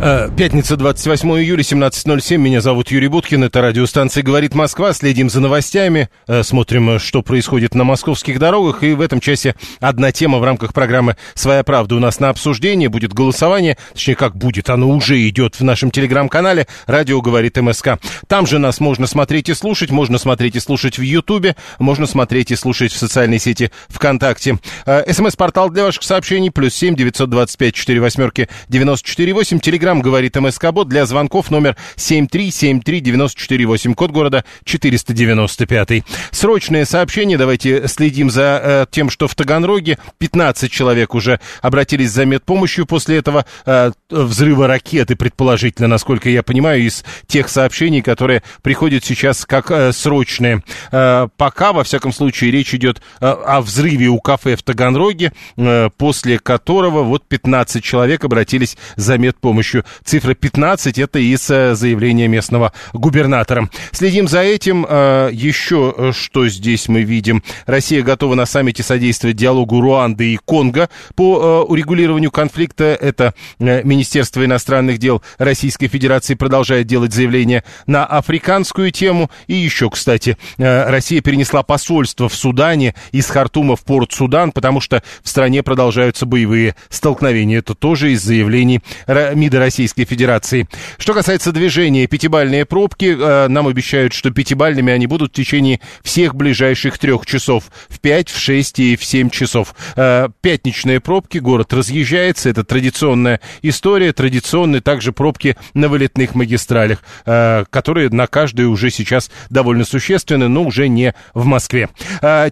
Э, Пятница, 28 июля, 17.07. Меня зовут Юрий Буткин. Это радиостанция «Говорит Москва». Следим за новостями, э, смотрим, э, что происходит на московских дорогах. И в этом часе одна тема в рамках программы «Своя правда» у нас на обсуждение. Будет голосование, точнее, как будет, оно уже идет в нашем телеграм-канале «Радио говорит МСК». Там же нас можно смотреть и слушать, можно смотреть и слушать в Ютубе, можно смотреть и слушать в социальной сети ВКонтакте. СМС-портал для ваших сообщений, плюс семь девятьсот двадцать пять четыре восьмерки девяносто четыре восемь. Телеграм говорит МСК Бот для звонков номер семь три семь три девяносто четыре восемь. Код города четыреста девяносто пятый. Срочное сообщение. Давайте следим за э, тем, что в Таганроге 15 человек уже обратились за медпомощью после этого э, взрыва ракеты, предположительно, насколько я понимаю, из тех сообщений, которые приходят сейчас как э, срочные. Э, пока, во всяком случае, речь идет э, о взрыве у кафе в Таганроге, э, после которого вот 15 человек обратились за медпомощью. Цифра 15 это из э, заявления местного губернатора. Следим за этим. Э, еще э, что здесь мы видим? Россия готова на саммите содействовать диалогу Руанды и Конго по урегулированию конфликта. Это Министерство иностранных дел Российской Федерации продолжает делать заявление на африканскую тему. И еще, кстати, Россия перенесла посольство в Судане из Хартума в порт Судан, потому что в стране продолжаются боевые столкновения. Это тоже из заявлений МИДа Российской Федерации. Что касается движения, пятибальные пробки, э, нам обещают, что пятибальными они будут в течение всех ближайших трех часов. В 5, в 6 и в 7 часов. Э, Пятничные пробки, город разъезжается, это традиционная история, традиционные также пробки на вылетных магистралях, э, которые на каждую уже сейчас довольно существенны, но уже не в Москве.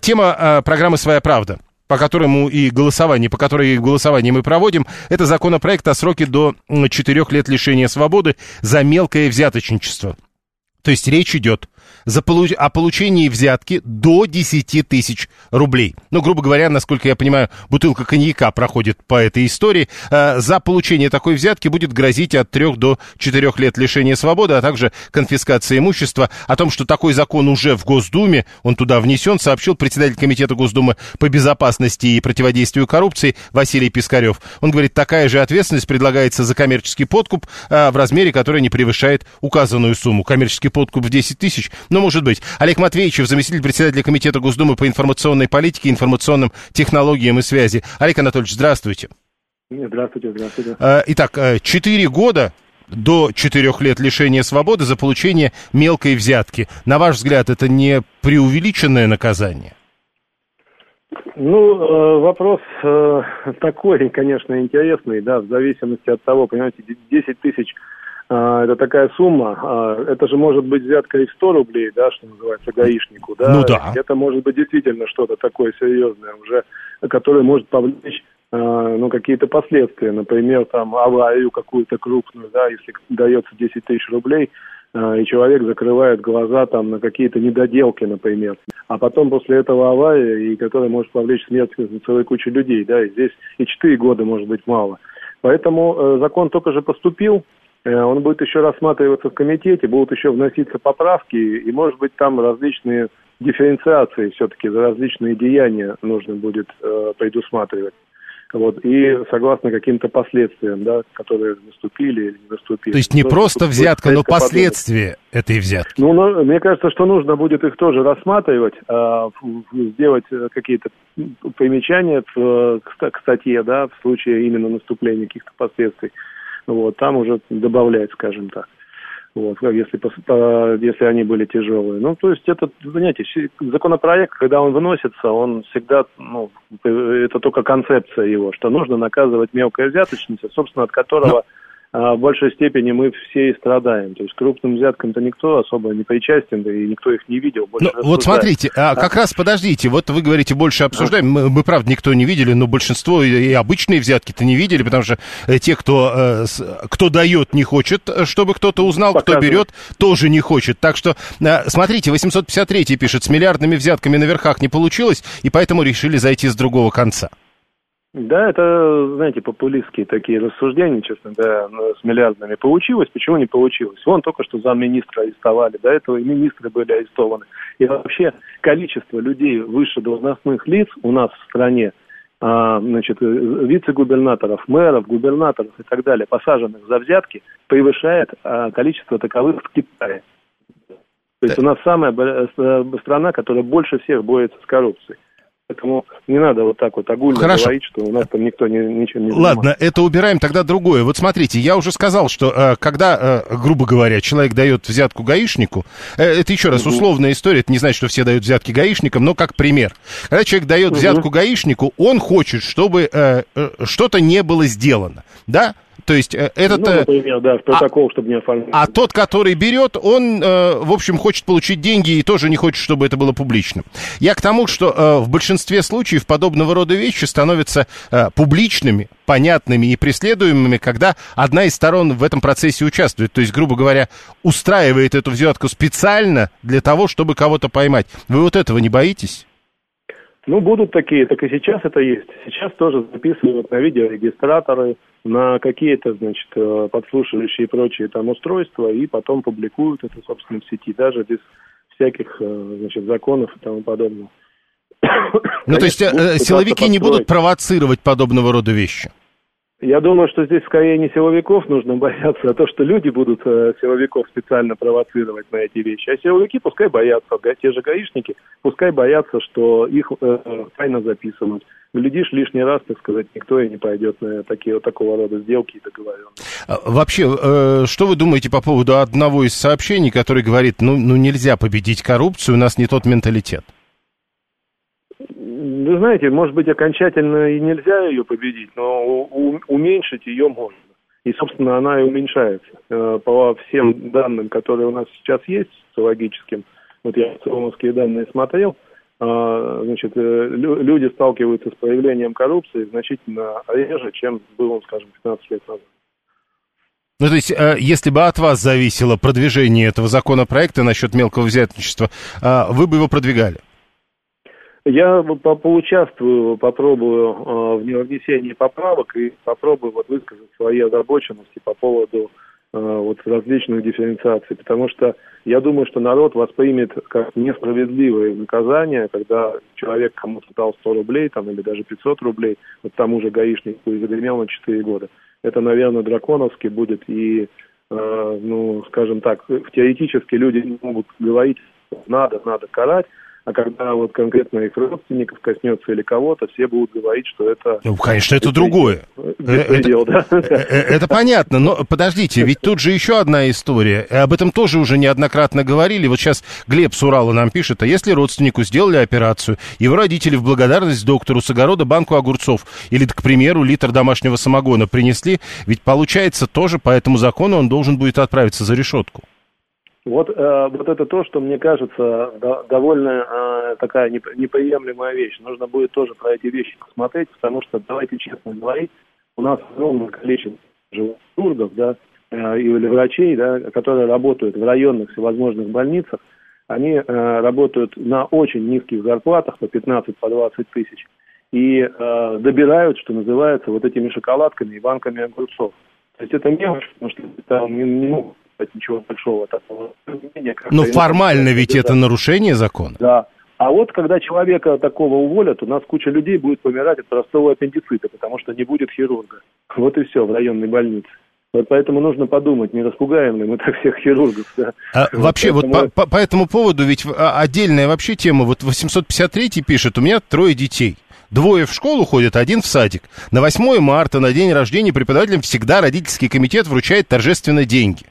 Тема программы «Своя правда» по которому и голосование, по которой голосование мы проводим, это законопроект о сроке до 4 лет лишения свободы за мелкое взяточничество. То есть речь идет за полу- о получении взятки до 10 тысяч рублей. Ну, грубо говоря, насколько я понимаю, бутылка коньяка проходит по этой истории. Э, За получение такой взятки будет грозить от 3 до 4 лет лишения свободы, а также конфискация имущества. О том, что такой закон уже в Госдуме, он туда внесен, сообщил председатель Комитета Госдумы по безопасности и противодействию коррупции Василий Пискарев. Он говорит, такая же ответственность предлагается за коммерческий подкуп э, в размере, который не превышает указанную сумму. Коммерческий подкуп в 10 тысяч, ну, может быть. Олег Матвеевичев, заместитель председателя Комитета Госдумы по информационной политике, информационным технологиям и связи. Олег Анатольевич, здравствуйте. Здравствуйте, здравствуйте. Э, Итак, 4 года до 4 лет лишения свободы за получение мелкой взятки. На ваш взгляд, это не преувеличенное наказание? Ну, э, вопрос э, такой, конечно, интересный, да, в зависимости от того, понимаете, 10 тысяч э, это такая сумма, э, это же может быть взятка и в 100 рублей, да, что называется, гаишнику, да. Ну да. Это может быть действительно что-то такое серьезное уже, которое может повлечь э, ну, какие-то последствия, например, там, аварию какую-то крупную, да, если дается 10 тысяч рублей, и человек закрывает глаза там на какие-то недоделки, например, а потом после этого авария, и которая может повлечь смерть целой кучи людей, да, и здесь и 4 года может быть мало. Поэтому э, закон только же поступил, он будет еще рассматриваться в комитете, будут еще вноситься поправки, и, может быть, там различные дифференциации все-таки за различные деяния нужно будет э, предусматривать. Вот, и согласно каким-то последствиям, да, которые наступили или не наступили. То есть не просто будет взятка, но резко подумать. последствия этой взятки. Ну, но мне кажется, что нужно будет их тоже рассматривать, а, в- сделать э, какие-то примечания в, э, к статье, да, в случае именно наступления каких-то последствий. Вот, там уже добавлять, скажем так. Вот, если, если они были тяжелые. Ну, то есть это, понимаете, законопроект, когда он выносится, он всегда, ну, это только концепция его, что нужно наказывать мелкое взяточничество, собственно, от которого а в большей степени мы все и страдаем. То есть крупным взяткам-то никто особо не причастен, да и никто их не видел. Ну, вот смотрите, а, как раз подождите, вот вы говорите, больше обсуждаем, мы, мы, правда, никто не видели, но большинство и обычные взятки-то не видели, потому что э, те, кто, э, кто дает, не хочет, чтобы кто-то узнал, Показывает. кто берет, тоже не хочет. Так что, э, смотрите, 853 пишет, с миллиардными взятками на верхах не получилось, и поэтому решили зайти с другого конца. Да, это, знаете, популистские такие рассуждения, честно говоря, с миллиардами. Получилось, почему не получилось? Вон только что замминистра арестовали, до этого и министры были арестованы. И вообще количество людей выше должностных лиц у нас в стране, а, значит, вице-губернаторов, мэров, губернаторов и так далее, посаженных за взятки, превышает а, количество таковых в Китае. То есть у нас самая страна, которая больше всех борется с коррупцией. Поэтому не надо вот так вот огульно Хорошо. говорить, что у нас там никто не, ничего не занимается. Ладно, это убираем тогда другое. Вот смотрите, я уже сказал, что э, когда, э, грубо говоря, человек дает взятку гаишнику, э, это еще раз условная история, это не значит, что все дают взятки гаишникам, но как пример. Когда человек дает взятку гаишнику, он хочет, чтобы что-то не было сделано, да? То есть э, этот... Ну, э, например, да, протокол, а, чтобы не оформить. А тот, который берет, он, э, в общем, хочет получить деньги и тоже не хочет, чтобы это было публичным. Я к тому, что в большинстве случаев подобного рода вещи становятся публичными, понятными и преследуемыми, когда одна из сторон в этом процессе участвует. То есть, грубо говоря, устраивает эту взятку специально для того, чтобы кого-то поймать. Вы вот этого не боитесь? Ну, будут такие, так и сейчас это есть. Сейчас тоже записывают на видеорегистраторы, на какие-то, значит, э, подслушивающие и прочие там устройства, и потом публикуют это, собственно, в сети, даже без всяких, э, значит, законов и тому подобного. Ну, то есть э, силовики не будут провоцировать подобного рода вещи? Я думаю, что здесь скорее не силовиков нужно бояться, а то, что люди будут э, силовиков специально провоцировать на эти вещи. А силовики пускай боятся, те же гаишники, пускай боятся, что их э, тайно записывают. Глядишь, лишний раз, так сказать, никто и не пойдет на такие, вот такого рода сделки и договоренности. А, вообще, э, что вы думаете по поводу одного из сообщений, который говорит, ну, ну нельзя победить коррупцию, у нас не тот менталитет? Вы знаете, может быть, окончательно и нельзя ее победить, но уменьшить ее можно. И, собственно, она и уменьшается. Э, по всем данным, которые у нас сейчас есть, социологическим, вот я социологические данные смотрел, значит, э, люди сталкиваются с проявлением коррупции значительно реже, чем было, скажем, 15 лет назад. Ну, то есть, э, если бы от вас зависело продвижение этого законопроекта насчет мелкого взятничества, вы бы его продвигали? Я поучаствую, попробую э, в внесении поправок и попробую вот высказать свои озабоченности по поводу э, вот различных дифференциаций, потому что я думаю, что народ воспримет как несправедливое наказание, когда человек кому-то дал 100 рублей там, или даже 500 рублей, вот тому же гаишнику и загремел на 4 года. Это, наверное, драконовски будет и, э, ну, скажем так, теоретически люди могут говорить, надо, надо карать, а когда вот конкретно их родственников коснется или кого-то, все будут говорить, что это... Ну, конечно, это другое. Беспредел, это, да? Э, э, это понятно, но подождите, ведь тут же еще одна история. Об этом тоже уже неоднократно говорили. Вот сейчас Глеб с Урала нам пишет, а если родственнику сделали операцию, его родители в благодарность доктору с огорода банку огурцов или, к примеру, литр домашнего самогона принесли, ведь получается тоже по этому закону он должен будет отправиться за решетку. Вот, э, вот это то, что мне кажется да, довольно э, такая неприемлемая вещь. Нужно будет тоже про эти вещи посмотреть, потому что, давайте честно говорить, у нас огромное количество хирургов, да, э, или врачей, да, которые работают в районных всевозможных больницах, они э, работают на очень низких зарплатах, по 15, по 20 тысяч, и э, добирают, что называется, вот этими шоколадками и банками огурцов. То есть это мелочь, потому что там не, не могут ничего большого такого. Но формально ведь это нарушение закона. Да. А вот когда человека такого уволят, у нас куча людей будет помирать от простого аппендицита, потому что не будет хирурга. Вот и все в районной больнице. Вот поэтому нужно подумать, не распугаем ли мы так всех хирургов. Да? А, вот вообще, поэтому... вот по, по, по этому поводу ведь а, отдельная вообще тема. Вот 853 пишет, у меня трое детей. Двое в школу ходят, один в садик. На 8 марта, на день рождения, преподавателям всегда родительский комитет вручает торжественно деньги.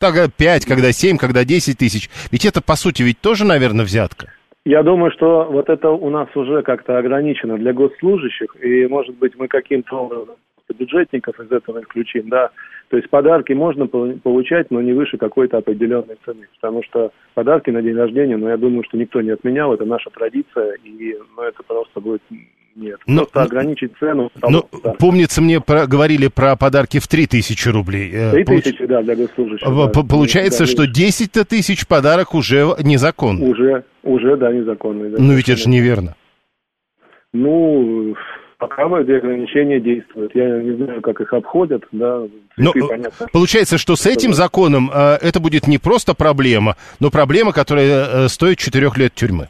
Тогда 5, когда 7, когда 10 тысяч. Ведь это, по сути, ведь тоже, наверное, взятка. Я думаю, что вот это у нас уже как-то ограничено для госслужащих, и, может быть, мы каким-то образом бюджетников из этого исключим, да. То есть подарки можно получать, но не выше какой-то определенной цены. Потому что подарки на день рождения, ну, я думаю, что никто не отменял, это наша традиция, и ну, это просто будет нет. Но, Просто ограничить цену. Ну, да. помнится, мне про, говорили про подарки в 3000 рублей. 3000, э, да, для госслужащих. Да. Получается, да, что 10 тысяч подарок уже незаконный. Уже, уже, да, незаконный. Да, ну, ведь это же неверно. Ну, пока эти ограничения действуют. Я не знаю, как их обходят, да. Но, ну, понятно. Получается, что с этим законом э, это будет не просто проблема, но проблема, которая э, стоит 4 лет тюрьмы.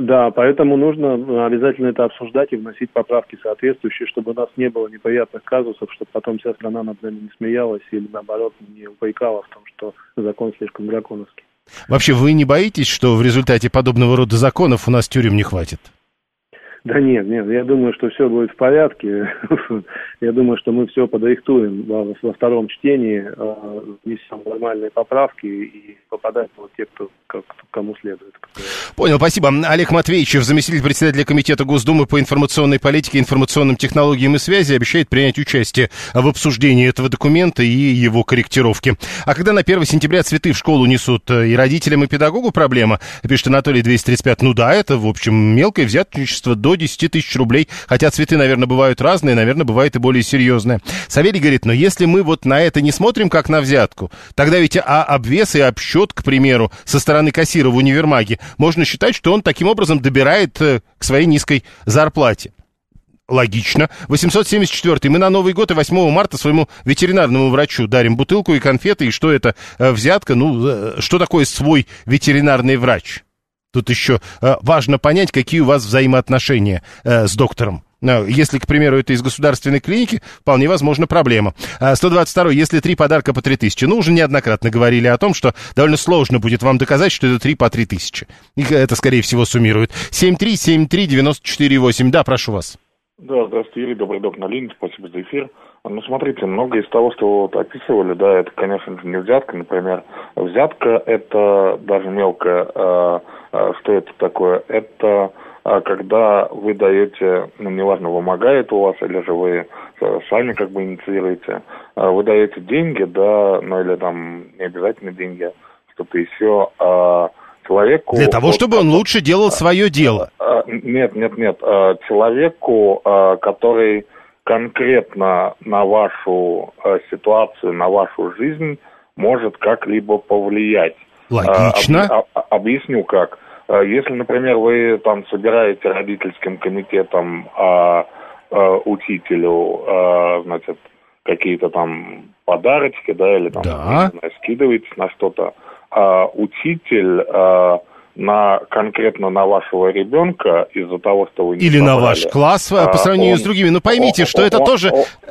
Да, поэтому нужно обязательно это обсуждать и вносить поправки соответствующие, чтобы у нас не было неприятных казусов, чтобы потом вся страна над нами не смеялась или наоборот не упрекала в том, что закон слишком драконовский. Вообще, вы не боитесь, что в результате подобного рода законов у нас тюрем не хватит? Да нет, нет, я думаю, что все будет в порядке. я думаю, что мы все подрихтуем во, втором чтении, а, внесем нормальные поправки и попадают вот те, кто, кому следует. Понял, спасибо. Олег Матвеевичев, заместитель председателя Комитета Госдумы по информационной политике, информационным технологиям и связи, обещает принять участие в обсуждении этого документа и его корректировки. А когда на 1 сентября цветы в школу несут э, и родителям, и педагогу проблема, пишет Анатолий 235, ну да, это, в общем, мелкое взяточничество до до 10 тысяч рублей. Хотя цветы, наверное, бывают разные, наверное, бывает и более серьезные. Савелий говорит, но если мы вот на это не смотрим как на взятку, тогда ведь а обвес и обсчет, к примеру, со стороны кассира в универмаге, можно считать, что он таким образом добирает э, к своей низкой зарплате. Логично. 874. Мы на Новый год и 8 марта своему ветеринарному врачу дарим бутылку и конфеты. И что это э, взятка? Ну, э, что такое свой ветеринарный врач? Тут еще э, важно понять, какие у вас взаимоотношения э, с доктором. Э, если, к примеру, это из государственной клиники, вполне возможно проблема. 122. Если три подарка по 3000. Ну, уже неоднократно говорили о том, что довольно сложно будет вам доказать, что это три по 3000. И это, скорее всего, суммирует. 7373948. Да, прошу вас. Да, здравствуйте, Юрий, добрый док на линии, спасибо за эфир. Ну, смотрите, многое из того, что вы вот описывали, да, это, конечно же, не взятка, например. Взятка – это даже мелкая а, что это такое? Это а, когда вы даете, ну, неважно, вымогает у вас, или же вы сами как бы инициируете, а, вы даете деньги, да, ну или там не обязательно деньги, что-то еще, человеку... Для того, чтобы он лучше делал свое дело. Нет, нет, нет. Человеку, который конкретно на вашу ситуацию, на вашу жизнь может как-либо повлиять. Логично. А, об, а, объясню как. А, если, например, вы там собираете родительским комитетом а, а, учителю, а, значит, какие-то там подарочки, да, или там да. знаю, скидываете на что-то, а, учитель а, на конкретно на вашего ребенка из-за того, что вы не Или собрали, на ваш класс а, по сравнению он, с другими. Но поймите, он, что он, это он, тоже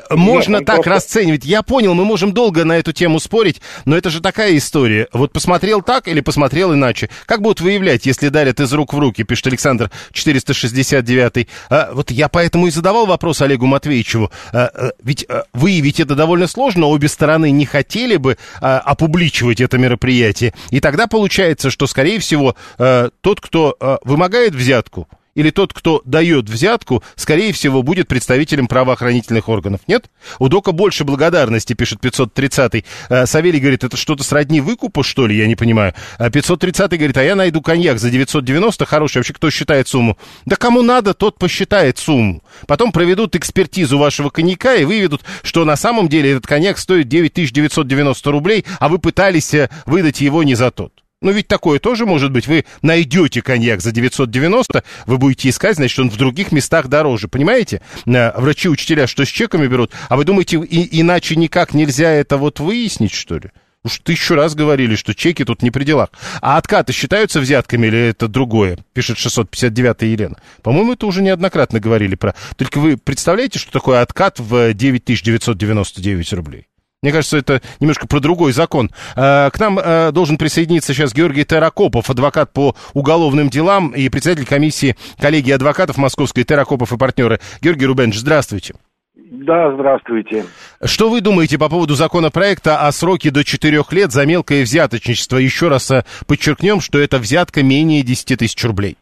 он, можно нет, так просто... расценивать. Я понял, мы можем долго на эту тему спорить, но это же такая история. Вот посмотрел так или посмотрел иначе. Как будут выявлять, если дарят из рук в руки, пишет Александр 469. А, вот я поэтому и задавал вопрос Олегу Матвеевичу. А, а, ведь а, выявить это довольно сложно, обе стороны не хотели бы а, опубличивать это мероприятие. И тогда получается, что, скорее всего, э, тот, кто э, вымогает взятку, или тот, кто дает взятку, скорее всего, будет представителем правоохранительных органов. Нет? У Дока больше благодарности, пишет 530-й. Э, Савелий говорит, это что-то сродни выкупу, что ли? Я не понимаю. 530-й говорит, а я найду коньяк за 990, хороший. Вообще, кто считает сумму? Да кому надо, тот посчитает сумму. Потом проведут экспертизу вашего коньяка и выведут, что на самом деле этот коньяк стоит 9990 рублей, а вы пытались э, выдать его не за тот. Ну, ведь такое тоже может быть. Вы найдете коньяк за 990, вы будете искать, значит, он в других местах дороже. Понимаете? Э, врачи-учителя что с чеками берут? А вы думаете, и, иначе никак нельзя это вот выяснить, что ли? Уж тысячу раз говорили, что чеки тут не при делах. А откаты считаются взятками или это другое? Пишет 659 Елена. По-моему, это уже неоднократно говорили про... Только вы представляете, что такое откат в 9999 рублей? Мне кажется, это немножко про другой закон. Э, к нам э, должен присоединиться сейчас Георгий Теракопов, адвокат по уголовным делам и председатель комиссии коллегии адвокатов Московской Теракопов и партнеры. Георгий Рубенович, здравствуйте. Да, здравствуйте. Что вы думаете по поводу законопроекта о сроке до 4 лет за мелкое взяточничество? Еще раз э, подчеркнем, что это взятка менее 10 тысяч рублей.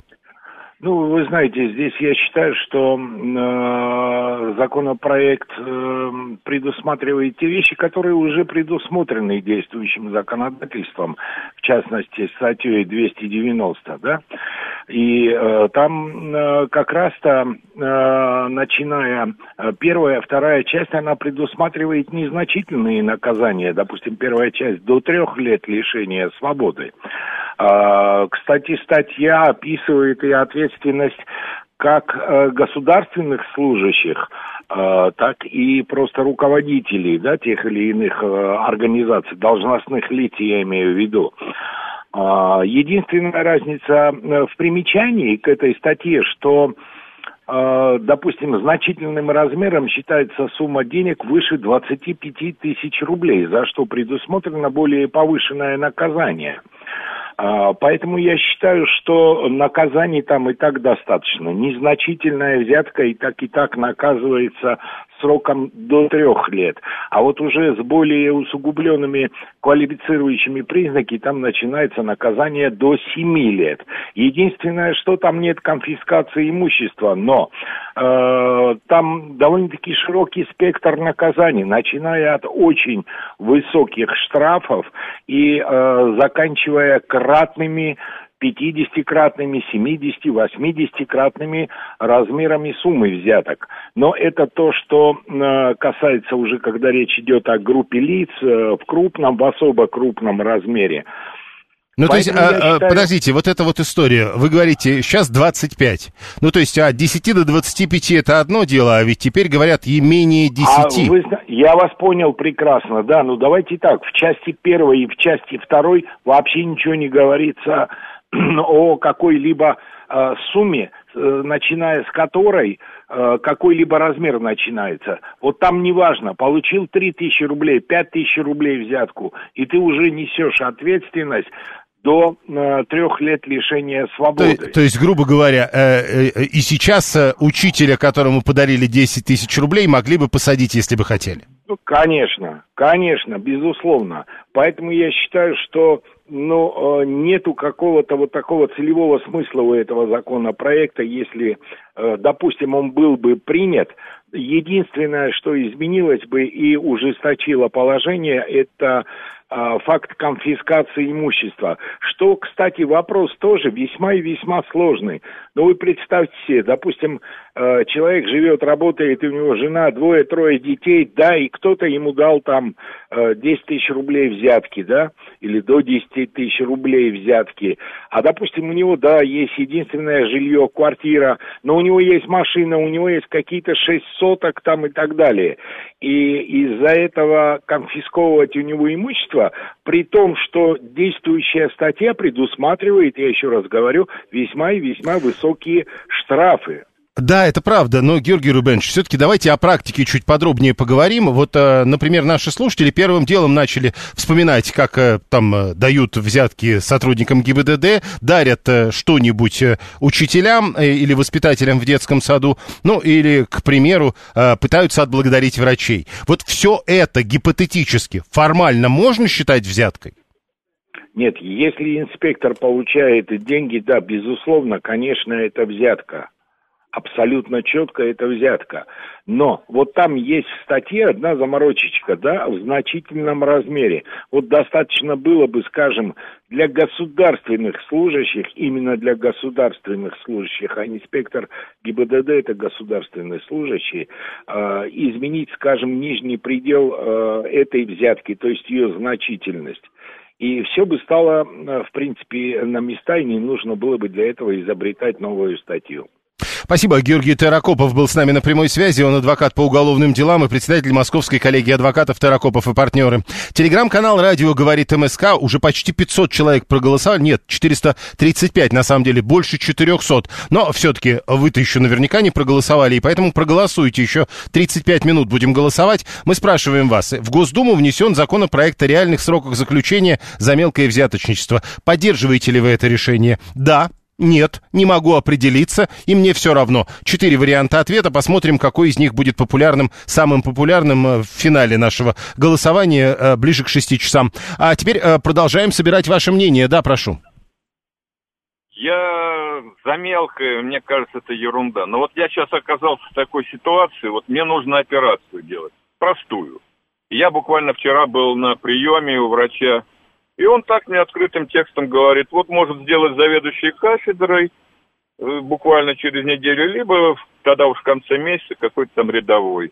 Ну, вы знаете, здесь я считаю, что э, законопроект э, предусматривает те вещи, которые уже предусмотрены действующим законодательством, в частности, статьей 290, да, и э, там э, как раз-то, э, начиная э, первая, вторая часть, она предусматривает незначительные наказания, допустим, первая часть до трех лет лишения свободы. Э, кстати, статья описывает и ответ ответственность как э, государственных служащих, э, так и просто руководителей да, тех или иных организаций, должностных лиц, я имею в виду. Э, единственная разница э, в примечании к этой статье, что э, допустим, значительным размером считается сумма денег выше 25 тысяч рублей, за что предусмотрено более повышенное наказание – а, поэтому я считаю, что наказаний там и так достаточно. Незначительная взятка и так и так наказывается сроком до трех лет. А вот уже с более усугубленными квалифицирующими признаками там начинается наказание до семи лет. Единственное, что там нет конфискации имущества, но э, там довольно-таки широкий спектр наказаний, начиная от очень высоких штрафов и э, заканчивая кратными 50-кратными, 70, 80-кратными размерами суммы взяток. Но это то, что э, касается уже, когда речь идет о группе лиц э, в крупном, в особо крупном размере. Ну, Поэтому то есть, а, а, считаю... подождите, вот эта вот история, вы говорите, сейчас 25. Ну, то есть, от 10 до 25 это одно дело, а ведь теперь говорят и менее 10. А вы, я вас понял прекрасно, да, ну давайте так, в части первой и в части второй вообще ничего не говорится о какой-либо э, сумме, э, начиная с которой э, какой-либо размер начинается. Вот там неважно, получил 3 тысячи рублей, 5 тысяч рублей взятку, и ты уже несешь ответственность до э, трех лет лишения свободы. То, то есть, грубо говоря, э, э, и сейчас э, учителя, которому подарили 10 тысяч рублей, могли бы посадить, если бы хотели? Ну, конечно, конечно, безусловно. Поэтому я считаю, что ну, э, нету какого-то вот такого целевого смысла у этого законопроекта, если, э, допустим, он был бы принят. Единственное, что изменилось бы и ужесточило положение, это а, факт конфискации имущества. Что, кстати, вопрос тоже весьма и весьма сложный. Но вы представьте себе, допустим, э, человек живет, работает, и у него жена, двое-трое детей, да, и кто-то ему дал там 10 э, тысяч рублей взятки, да, или до 10 тысяч рублей взятки. А, допустим, у него, да, есть единственное жилье, квартира, но у него есть машина, у него есть какие-то 6 соток там и так далее. И из-за этого конфисковывать у него имущество при том, что действующая статья предусматривает, я еще раз говорю, весьма и весьма высокие штрафы. Да, это правда, но, Георгий Рубенович, все-таки давайте о практике чуть подробнее поговорим. Вот, э, например, наши слушатели первым делом начали вспоминать, как э, там э, дают взятки сотрудникам ГИБДД, дарят что-нибудь учителям или воспитателям в детском саду, ну, или, к примеру, пытаются отблагодарить врачей. Вот все это гипотетически, формально можно считать взяткой? Нет, если инспектор получает деньги, да, безусловно, конечно, это взятка абсолютно четко это взятка. Но вот там есть в статье одна заморочечка, да, в значительном размере. Вот достаточно было бы, скажем, для государственных служащих, именно для государственных служащих, а инспектор ГИБДД это государственный служащий, э, изменить, скажем, нижний предел э, этой взятки, то есть ее значительность. И все бы стало, э, в принципе, на места, и не нужно было бы для этого изобретать новую статью. Спасибо. Георгий Теракопов был с нами на прямой связи. Он адвокат по уголовным делам и председатель Московской коллегии адвокатов Теракопов и партнеры. Телеграм-канал «Радио говорит МСК». Уже почти 500 человек проголосовали. Нет, 435 на самом деле, больше 400. Но все-таки вы-то еще наверняка не проголосовали, и поэтому проголосуйте. Еще 35 минут будем голосовать. Мы спрашиваем вас. В Госдуму внесен законопроект о реальных сроках заключения за мелкое взяточничество. Поддерживаете ли вы это решение? Да. Нет, не могу определиться, и мне все равно. Четыре варианта ответа, посмотрим, какой из них будет популярным, самым популярным э, в финале нашего голосования э, ближе к шести часам. А теперь э, продолжаем собирать ваше мнение. Да, прошу. Я за мелкое, мне кажется, это ерунда. Но вот я сейчас оказался в такой ситуации, вот мне нужно операцию делать, простую. Я буквально вчера был на приеме у врача, и он так мне открытым текстом говорит, вот может сделать заведующий кафедрой э, буквально через неделю, либо тогда уж в конце месяца какой-то там рядовой.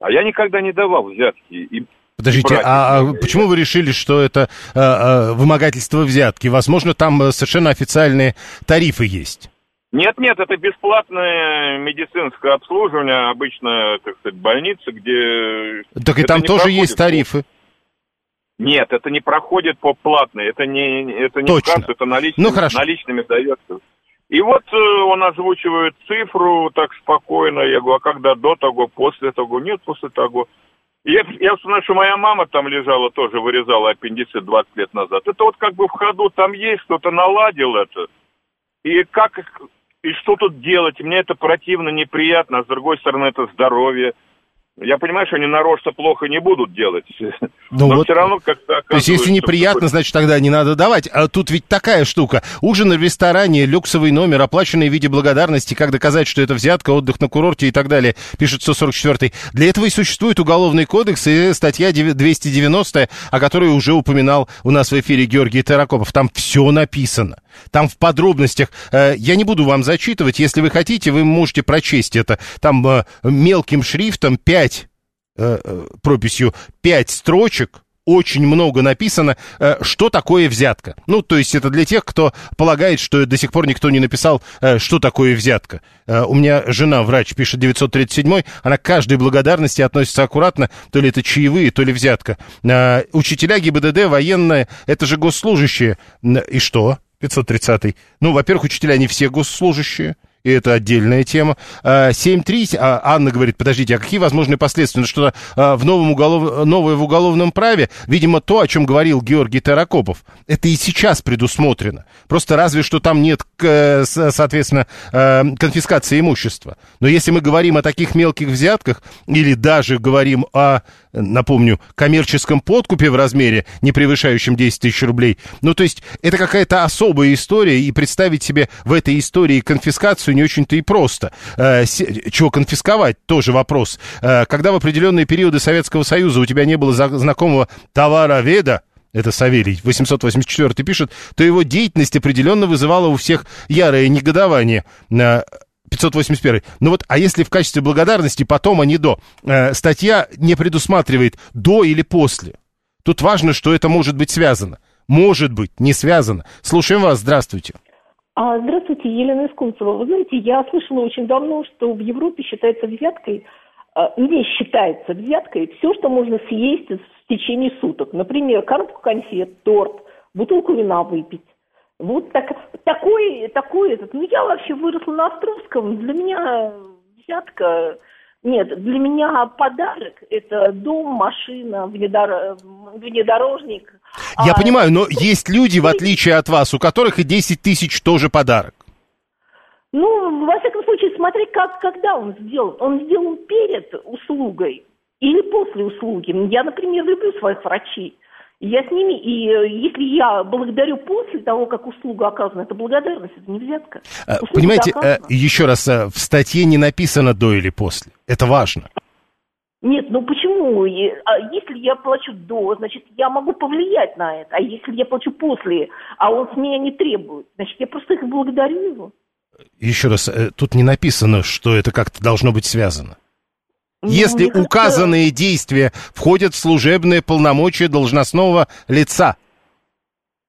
А я никогда не давал взятки. И Подождите, а, а почему вы решили, что это а, а, вымогательство взятки? Возможно, там э, совершенно официальные тарифы есть. Нет, нет, это бесплатное медицинское обслуживание, обычно, так сказать, больницы, где... Так и там тоже есть тарифы. Нет, это не проходит по платной, это не, это не Точно. касса, это наличными, ну, хорошо. наличными дается. И вот э, он озвучивает цифру так спокойно, я говорю, а когда до того, после того, нет, после того. Я, я вспоминаю, что моя мама там лежала, тоже вырезала аппендицит 20 лет назад. Это вот как бы в ходу там есть, кто-то наладил это. И как, и что тут делать? Мне это противно, неприятно, а с другой стороны это здоровье. Я понимаю, что они нарочно плохо не будут делать. Ну но вот, все равно как-то То есть, если неприятно, значит, тогда не надо давать. А тут ведь такая штука. Ужин в ресторане, люксовый номер, оплаченный в виде благодарности, как доказать, что это взятка, отдых на курорте и так далее, пишет 144 Для этого и существует уголовный кодекс и статья 290, о которой уже упоминал у нас в эфире Георгий Таракопов. Там все написано. Там в подробностях, э, я не буду вам зачитывать, если вы хотите, вы можете прочесть это. Там э, мелким шрифтом 5 э, э, прописью 5 строчек, очень много написано, э, что такое взятка. Ну, то есть это для тех, кто полагает, что до сих пор никто не написал, э, что такое взятка. У меня жена, врач, пишет 937 она к каждой благодарности относится аккуратно, то ли это чаевые, то ли взятка. Учителя ГИБДД, военные, это же госслужащие. И что? 530 Ну, во-первых, учителя не все госслужащие и это отдельная тема. А, 7.3, а, Анна говорит, подождите, а какие возможные последствия? Ну, что-то а, в новом уголов... новое в уголовном праве, видимо, то, о чем говорил Георгий Таракопов, это и сейчас предусмотрено. Просто разве что там нет, с- соответственно, э, конфискации имущества. Но если мы говорим о таких мелких взятках, или даже говорим о, напомню, коммерческом подкупе в размере, не превышающем 10 тысяч рублей, ну, то есть это какая-то особая история, и представить себе в этой истории конфискацию не очень-то и просто. Э, чего конфисковать, тоже вопрос. Э, когда в определенные периоды Советского Союза у тебя не было знакомого товароведа, это Савелий, 884 пишет, то его деятельность определенно вызывала у всех ярое негодование. Э, 581. Ну вот, а если в качестве благодарности потом, а не до? Э, статья не предусматривает до или после. Тут важно, что это может быть связано. Может быть, не связано. Слушаем вас, здравствуйте. А, здравствуйте, Елена Искунцева. Вы знаете, я слышала очень давно, что в Европе считается взяткой, а, не считается взяткой все, что можно съесть в течение суток. Например, коробку конфет, торт, бутылку вина выпить. Вот так, такой, такой этот. Ну, я вообще выросла на Островском. Для меня взятка... Нет, для меня подарок – это дом, машина, внедор- внедорожник. Я А, понимаю, но есть люди, в отличие от вас, у которых и 10 тысяч тоже подарок. Ну, во всяком случае, смотри, как, когда он сделан. Он сделан перед услугой или после услуги. Я, например, люблю своих врачей. Я с ними, и э, если я благодарю после того, как услуга оказана, это благодарность, это не взятка. Э, Услуга Понимаете, э, оказана. еще раз, в статье не написано до или после. Это важно. Нет, ну почему? А если я плачу до, значит, я могу повлиять на это. А если я плачу после, а он с меня не требует, значит, я просто их благодарю его. Еще раз, тут не написано, что это как-то должно быть связано. Ну, Если кажется, указанные действия входят в служебные полномочия должностного лица.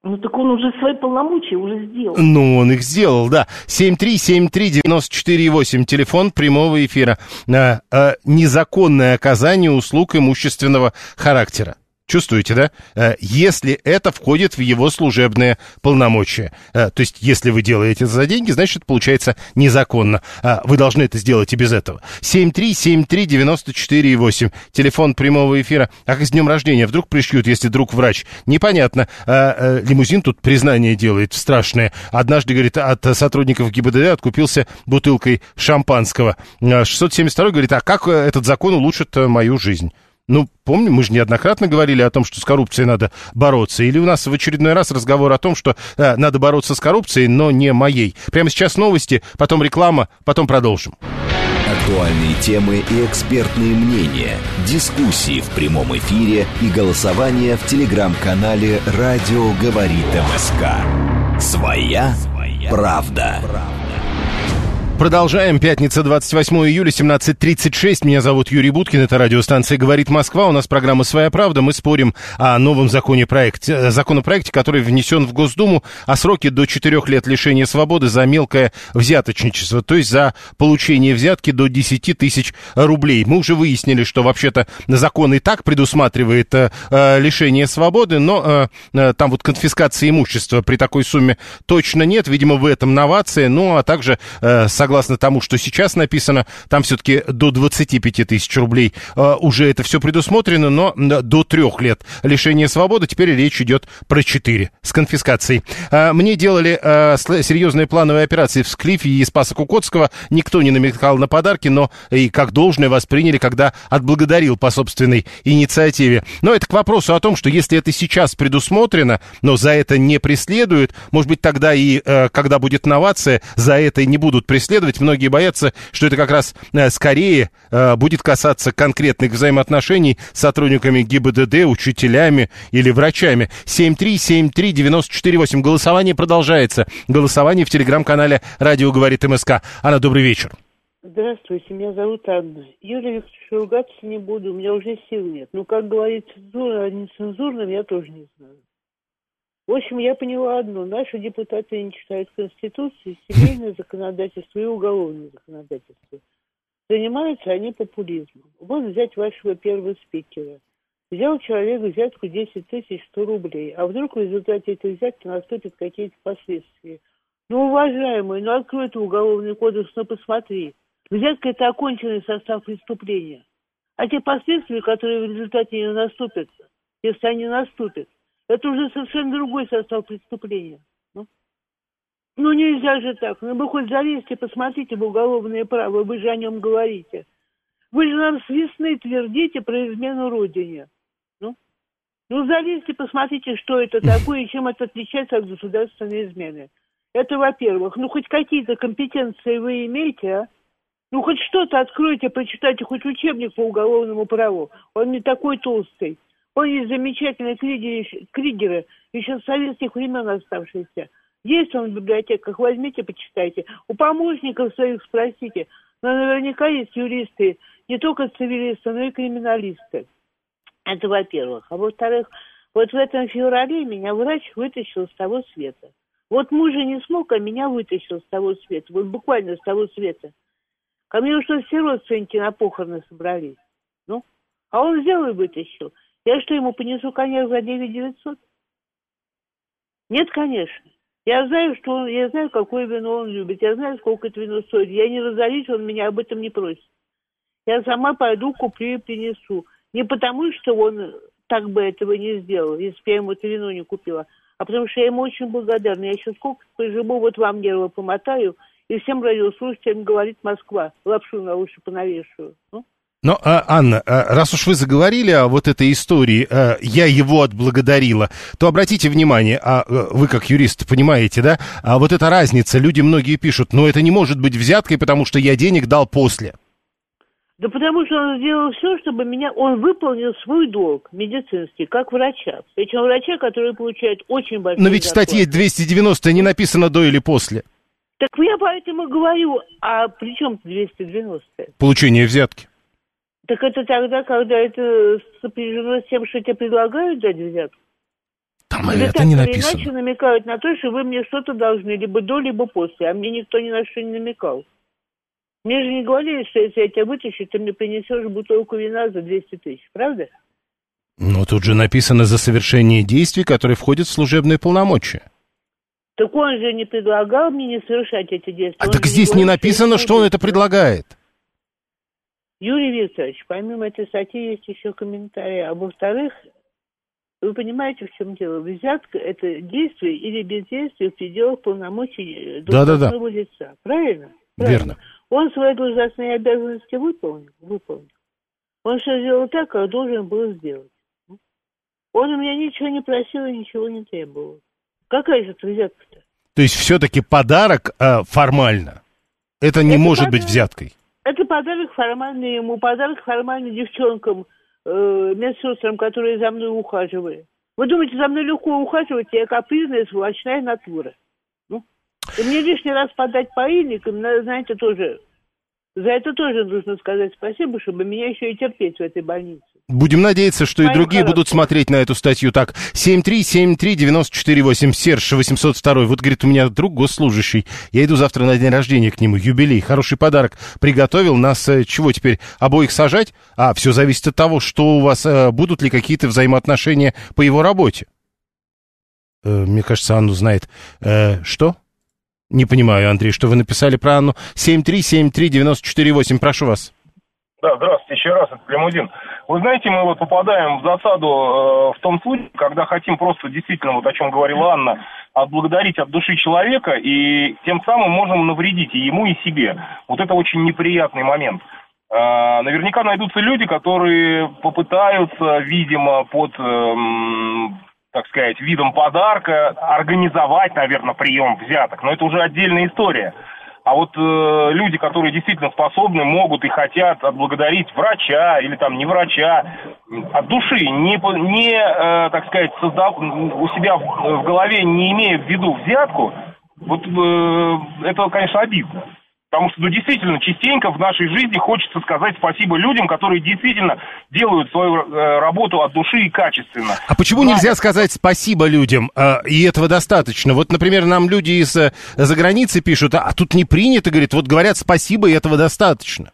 Ну так он уже свои полномочия уже сделал. Ну, он их сделал, да. 7373948, телефон прямого эфира. Э, незаконное оказание услуг имущественного характера. Чувствуете, да? Э, Если это входит в его служебные полномочия. Э, То есть, если вы делаете это за деньги, значит, получается незаконно. А Вы должны это сделать и без этого. 7373948, телефон прямого эфира. А как с днем рождения? Вдруг пришьют, если друг врач? Непонятно. Э, Лимузин тут признание делает страшное. Однажды, говорит, от сотрудников ГИБДД откупился бутылкой шампанского. А 672 говорит, а как э, этот закон улучшит э, мою жизнь? Ну, помню, мы же неоднократно говорили о том, что с коррупцией надо бороться. Или у нас в очередной раз разговор о том, что э, надо бороться с коррупцией, но не моей. Прямо сейчас новости, потом реклама, потом продолжим. Актуальные темы и экспертные мнения, дискуссии в прямом эфире и голосование в телеграм-канале «Радио говорит МСК». Своя правда. Продолжаем. Пятница, 28 июля, 17.36. Меня зовут Юрий Буткин. Это радиостанция «Говорит Москва». У нас программа «Своя правда». Мы спорим о новом законе проекте, э, законопроекте, который внесен в Госдуму о сроке до 4 лет лишения свободы за мелкое взяточничество, то есть за получение взятки до 10 тысяч рублей. Мы уже выяснили, что вообще-то закон и так предусматривает э, э лишение свободы, но э, э, там вот конфискации имущества при такой сумме точно нет. Видимо, в этом новация. Ну, а также э, согласно тому, что сейчас написано, там все-таки до 25 тысяч рублей э, уже это все предусмотрено, но до трех лет лишения свободы теперь речь идет про 4 с конфискацией. Э, мне делали э, серьезные плановые операции в Склифе и Спаса Кукотского. Никто не намекал на подарки, но и как должное восприняли, когда отблагодарил по собственной инициативе. Но это к вопросу о том, что если это сейчас предусмотрено, но за это не преследуют, может быть, тогда и когда будет новация, за это и не будут преследовать преследовать. Многие боятся, что это как раз э, скорее э, будет касаться конкретных взаимоотношений с сотрудниками ГИБДД, учителями или врачами. 7373948. Голосование продолжается. Голосование в телеграм-канале «Радио говорит МСК». Анна, добрый вечер. Здравствуйте, меня зовут Анна. Юрий Викторович, ругаться не буду, у меня уже сил нет. Ну, как говорит цензура, а нецензурным я тоже не знаю. В общем, я поняла одно. Наши депутаты не читают Конституцию, семейное законодательство и уголовное законодательство. Занимаются они популизмом. Вот взять вашего первого спикера. Взял человек взятку 10 тысяч 100 рублей, а вдруг в результате этой взятки наступят какие-то последствия. Ну, уважаемый, ну открой ты уголовный кодекс, ну посмотри. Взятка – это оконченный состав преступления. А те последствия, которые в результате не наступят, если они наступят, это уже совершенно другой состав преступления. Ну, ну нельзя же так. Ну вы хоть залезьте, посмотрите в уголовное право, вы же о нем говорите. Вы же нам с весны твердите про измену Родине. Ну, ну залезьте, посмотрите, что это такое и чем это отличается от государственной измены. Это во-первых. Ну, хоть какие-то компетенции вы имеете, а? Ну, хоть что-то откройте, прочитайте хоть учебник по уголовному праву. Он не такой толстый. Он замечательные кригеры, кригеры еще с советских времен оставшиеся. Есть он в библиотеках, возьмите, почитайте. У помощников своих спросите. Но наверняка есть юристы, не только цивилисты, но и криминалисты. Это во-первых. А во-вторых, вот в этом феврале меня врач вытащил с того света. Вот мужа не смог, а меня вытащил с того света. Вот буквально с того света. Ко мне уже все родственники на похороны собрались. Ну, а он взял и вытащил. Я что, ему понесу коньяк за 9 900? Нет, конечно. Я знаю, что он, я знаю, какое вино он любит, я знаю, сколько это вино стоит. Я не разорюсь, он меня об этом не просит. Я сама пойду, куплю и принесу. Не потому, что он так бы этого не сделал, если бы я ему это вино не купила, а потому что я ему очень благодарна. Я еще сколько поживу, вот вам нервы помотаю, и всем радиослушателям говорит Москва. Лапшу на уши понавешиваю. Ну? Но, а, Анна, а, раз уж вы заговорили о вот этой истории, а, я его отблагодарила, то обратите внимание, а вы как юрист понимаете, да, а вот эта разница, люди многие пишут, но это не может быть взяткой, потому что я денег дал после. Да потому что он сделал все, чтобы меня... Он выполнил свой долг медицинский, как врача. Причем врача, который получает очень большой Но ведь в статье 290 не написано до или после. Так я поэтому говорю, а при чем 290? Получение взятки. Так это тогда, когда это сопряжено с тем, что тебе предлагают дать взятку? Там Или это не написано. иначе намекают на то, что вы мне что-то должны, либо до, либо после, а мне никто ни на что не намекал. Мне же не говорили, что если я тебя вытащу, ты мне принесешь бутылку вина за 200 тысяч, правда? Но тут же написано за совершение действий, которые входят в служебные полномочия. Так он же не предлагал мне не совершать эти действия. А он так здесь не, написано, что он это предлагает. Юрий Викторович, помимо этой статьи есть еще комментарии. А во-вторых, вы понимаете, в чем дело? Взятка – это действие или бездействие в пределах полномочий должностного да, да, да. лица. Правильно? Правильно. Верно. Он свои должностные обязанности выполнил? Выполнил. Он все сделал так, как должен был сделать. Он у меня ничего не просил и ничего не требовал. Какая же это взятка-то? То есть все-таки подарок э, формально, это не Это может подарок. быть взяткой. Это подарок формальный ему, подарок формальный девчонкам, э, медсестрам, которые за мной ухаживали. Вы думаете, за мной легко ухаживать, я капризная, сволочная натура. Ну, и мне лишний раз подать поильник, знаете, тоже... За это тоже нужно сказать спасибо, чтобы меня еще и терпеть в этой больнице. Будем надеяться, что и другие будут смотреть на эту статью так. 7373948, Серж 802. Вот, говорит, у меня друг госслужащий. Я иду завтра на день рождения к нему, юбилей. Хороший подарок приготовил. Нас э, чего теперь, обоих сажать? А, все зависит от того, что у вас, э, будут ли какие-то взаимоотношения по его работе. Э, мне кажется, Анну знает. Что? Не понимаю, Андрей, что вы написали про Анну. 7373948, прошу вас. Да, здравствуйте еще раз, это Лимузин. Вы знаете, мы вот попадаем в засаду э, в том случае, когда хотим просто действительно, вот о чем говорила Анна, отблагодарить от души человека, и тем самым можем навредить и ему, и себе. Вот это очень неприятный момент. Э, наверняка найдутся люди, которые попытаются, видимо, под, эм, так сказать, видом подарка организовать, наверное, прием взяток. Но это уже отдельная история. А вот э, люди, которые действительно способны, могут и хотят отблагодарить врача или там не врача от души, не, не э, так сказать, создав, у себя в, в голове, не имея в виду взятку, вот э, это, конечно, обидно. Потому что, ну, действительно, частенько в нашей жизни хочется сказать спасибо людям, которые действительно делают свою э, работу от души и качественно. А почему нельзя сказать спасибо людям, а, и этого достаточно? Вот, например, нам люди из э, за границы пишут, а, а тут не принято, говорит, вот говорят спасибо, и этого достаточно.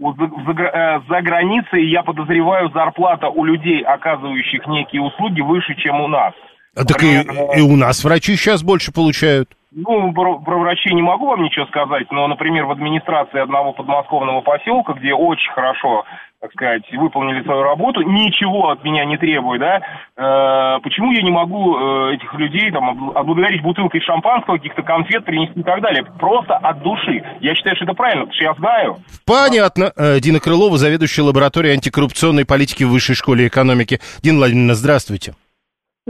Вот за, за э, за границей, я подозреваю, зарплата у людей, оказывающих некие услуги, выше, чем у нас. А Так и, Например, и у нас врачи сейчас больше получают. Ну, про, про врачей не могу вам ничего сказать, но, например, в администрации одного подмосковного поселка, где очень хорошо, так сказать, выполнили свою работу, ничего от меня не требуя, да, э, почему я не могу э, этих людей там отблагодарить бутылкой шампанского, каких-то конфет принести и так далее, просто от души. Я считаю, что это правильно, потому что я знаю, Понятно. Э, Дина Крылова, заведующая лабораторией антикоррупционной политики в Высшей школе экономики. Дина Владимировна, здравствуйте.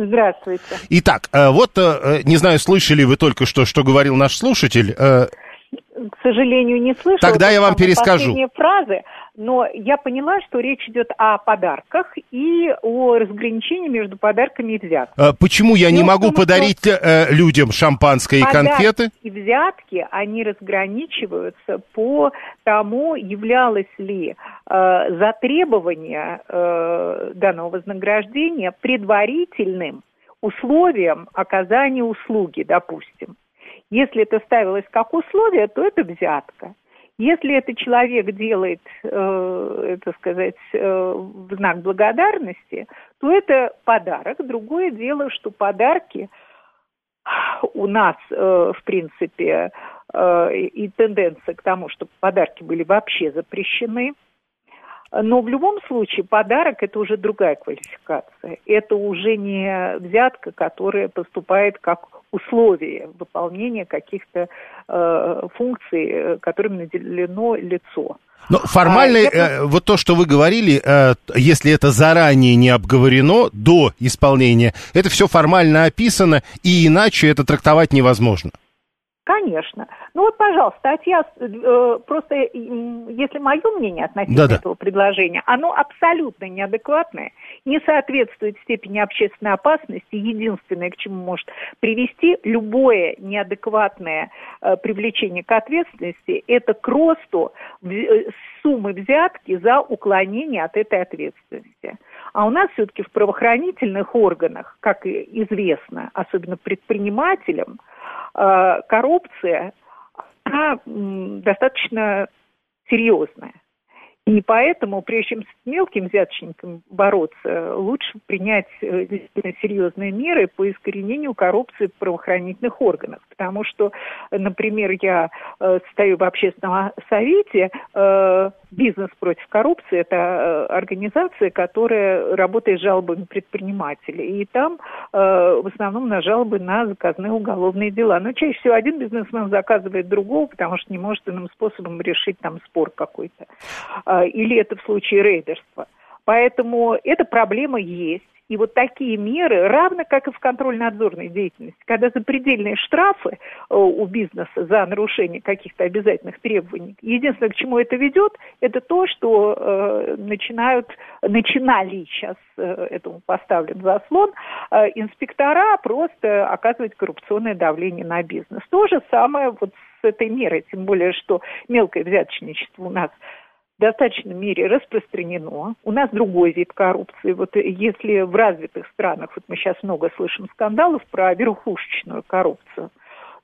Здравствуйте. Итак, э, вот, э, не знаю, слышали вы только что, что говорил наш слушатель. э, К сожалению, не слышала. Тогда я вам перескажу. последней фразы, но я поняла, что речь идет о подарках и о разграничении между подарками и взятками. э, Почему я не Дело в могу том, что подарить э, людям шампанское и конфеты? и взятки, они разграничиваются по тому, являлось ли э, затребование э, данного вознаграждения предварительным условием оказания услуги, допустим. Если это ставилось как условие, то это взятка. Если это человек делает, э, это сказать, э, в знак благодарности, то это подарок. Другое дело, что подарки у нас, э, в принципе, э, и тенденция к тому, чтобы подарки были вообще запрещены. Но в любом случае подарок – это уже другая квалификация. Это уже не взятка, которая поступает как условие выполнения каких-то э, функций, которыми наделено лицо. Но формально, А, э, вот то, что вы говорили, э, если это заранее не обговорено до исполнения, это все формально описано, и иначе это трактовать невозможно. Конечно. Ну вот, пожалуйста, статья, э, просто м, если мое мнение относительно Да-да. этого предложения, оно абсолютно неадекватное, не соответствует степени общественной опасности. Единственное, к чему может привести любое неадекватное э, привлечение к ответственности, это к росту э, суммы взятки за уклонение от этой ответственности. А у нас все-таки в правоохранительных органах, как известно, особенно предпринимателям, э, коррупция она, достаточно серьезная. И поэтому, прежде чем с мелким взяточником бороться, лучше принять э, действительно серьезные меры по искоренению коррупции в правоохранительных органах. Потому что, например, я э, стою в общественном совете, э, бизнес против коррупции – это организация, которая работает с жалобами предпринимателей. И там в основном на жалобы на заказные уголовные дела. Но чаще всего один бизнесмен заказывает другого, потому что не может иным способом решить там спор какой-то. Или это в случае рейдерства. Поэтому эта проблема есть. И вот такие меры, равно как и в контрольно-надзорной деятельности, когда запредельные штрафы э, у бизнеса за нарушение каких-то обязательных требований, единственное, к чему это ведет, это то, что э, начинают, начинали сейчас э, этому поставлен заслон, э, инспектора просто оказывать коррупционное давление на бизнес. То же самое вот с этой мерой, тем более, что мелкое взяточничество у нас достаточной мере распространено. У нас другой вид коррупции. Вот если в развитых странах, вот мы сейчас много слышим скандалов про верхушечную коррупцию,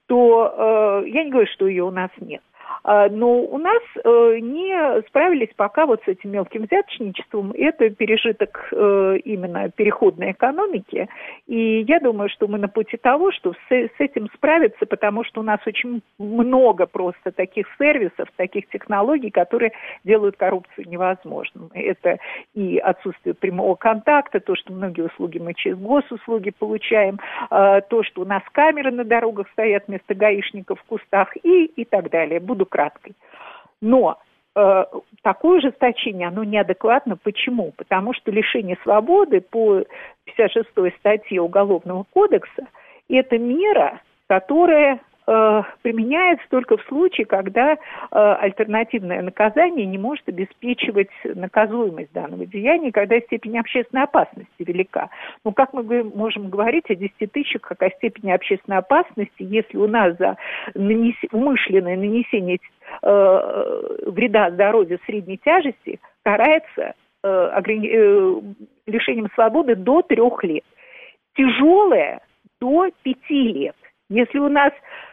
то э, я не говорю, что ее у нас нет. А, но у нас э, не справились пока вот с этим мелким взяточничеством. Это пережиток э, именно переходной экономики. И я думаю, что мы на пути того, что с, этим справиться, потому что у нас очень много просто таких сервисов, таких технологий, которые делают коррупцию невозможным. Это и отсутствие прямого контакта, то, что многие услуги мы через госуслуги получаем, а, то, что у нас камеры на дорогах стоят вместо гаишников в кустах и, и так далее буду краткой. Но э, такое ужесточение, оно неадекватно. Почему? Потому что лишение свободы по 56 статье Уголовного кодекса – это мера, которая применяется только в случае, когда э, альтернативное наказание не может обеспечивать наказуемость данного деяния, когда степень общественной опасности велика. Ну, как мы можем говорить о 10 тысячах, как о степени общественной опасности, если у нас за нанес... умышленное нанесение э, вреда здоровью средней тяжести карается э, ограни... э, лишением свободы до трех лет. Тяжелое до пяти лет. Если у нас Э,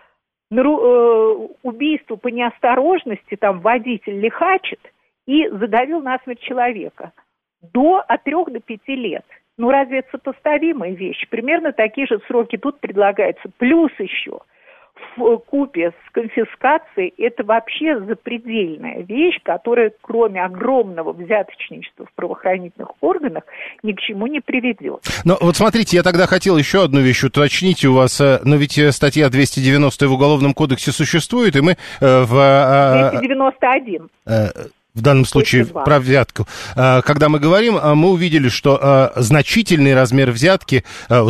убийству по неосторожности, там водитель лихачит и задавил насмерть человека. До от трех до пяти лет. Ну разве это сопоставимая вещь? Примерно такие же сроки тут предлагаются. Плюс еще – в купе с конфискацией это вообще запредельная вещь, которая кроме огромного взяточничества в правоохранительных органах ни к чему не приведет. Но вот смотрите, я тогда хотел еще одну вещь уточнить у вас. Э, но ведь э, статья 290 в Уголовном кодексе существует, и мы э, в... 291 в данном случае про взятку. А, когда мы говорим, а, мы увидели, что а, значительный размер взятки,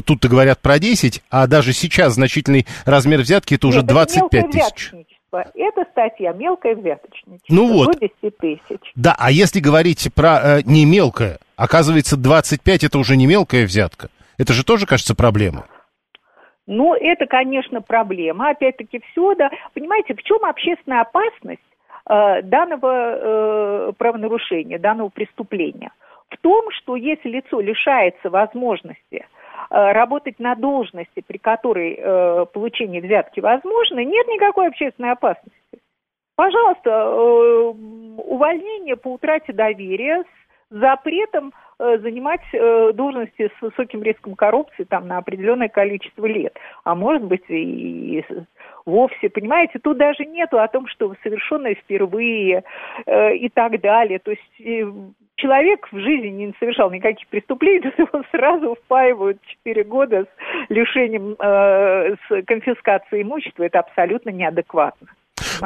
тут-то говорят про 10, а даже сейчас значительный размер взятки это уже Нет, 25 тысяч. Это статья мелкое взяточничество. Ну вот. До 10 тысяч. Да, а если говорить про э, не мелкое, оказывается, 25 это уже не мелкая взятка. Это же тоже, кажется, проблема. Ну, это, конечно, проблема. Опять-таки, все, да. Понимаете, в чем общественная опасность? Э, данного э, правонарушения, данного преступления. В том, что если лицо лишается возможности э, работать на должности, при которой получение взятки возможно, нет никакой общественной опасности. Пожалуйста, увольнение по утрате доверия с запретом занимать должности с высоким риском коррупции там, на определенное количество лет, а может быть и вовсе, понимаете, тут даже нету о том, что совершенное впервые э, и так далее. То есть э, человек в жизни не совершал никаких преступлений, то его сразу впаивают 4 года с лишением, э, с конфискацией имущества. Это абсолютно неадекватно.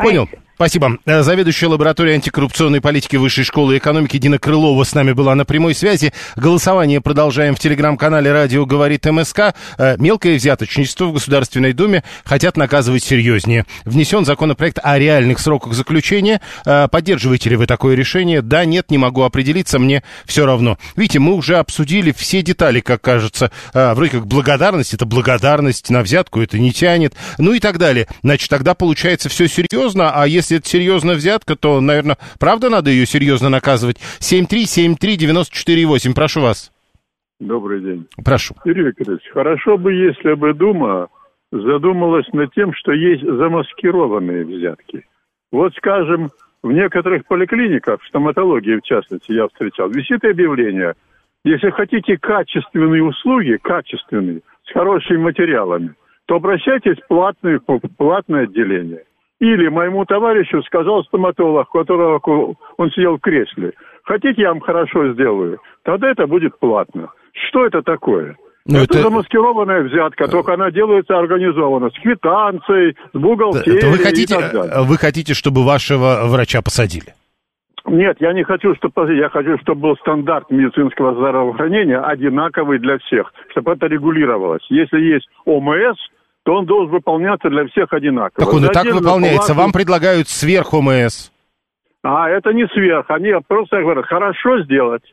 Понял. Спасибо. Э, заведующая лабораторией антикоррупционной политики Высшей школы экономики Дина Крылова с нами была на прямой связи. Голосование продолжаем в телеграм-канале «Радио говорит МСК». Э, мелкое взяточничество в Государственной Думе хотят наказывать серьезнее. Внесен законопроект о реальных сроках заключения. Э, поддерживаете ли вы такое решение? Да, нет, не могу определиться, мне все равно. Видите, мы уже обсудили все детали, как кажется. Вроде как благодарность, это благодарность, на взятку это не тянет, ну и так далее. Значит, тогда получается все серьезно, а если это серьезная взятка, то, наверное, правда надо ее серьезно наказывать. 7373948, прошу вас. Добрый день. Прошу. Юрий Викторович, хорошо бы, если бы Дума задумалась над тем, что есть замаскированные взятки. Вот, скажем, в некоторых поликлиниках, в стоматологии в частности, я встречал, висит объявление, если хотите качественные услуги, качественные, с хорошими материалами, то обращайтесь в платное, платное отделение. Или моему товарищу сказал стоматолог, которого он сидел в кресле, хотите, я вам хорошо сделаю, тогда это будет платно. Что это такое? Ну, это, это замаскированная взятка, только она делается организованно, с квитанцией, с бухгалтерией вы хотите, и так далее. Вы хотите, чтобы вашего врача посадили? Нет, я не хочу, чтобы я хочу, чтобы был стандарт медицинского здравоохранения одинаковый для всех, чтобы это регулировалось. Если есть ОМС, то он должен выполняться для всех одинаково. Так он и так выполняется. Вам предлагают сверх ОМС. А, это не сверх. Они просто говорят, хорошо сделать.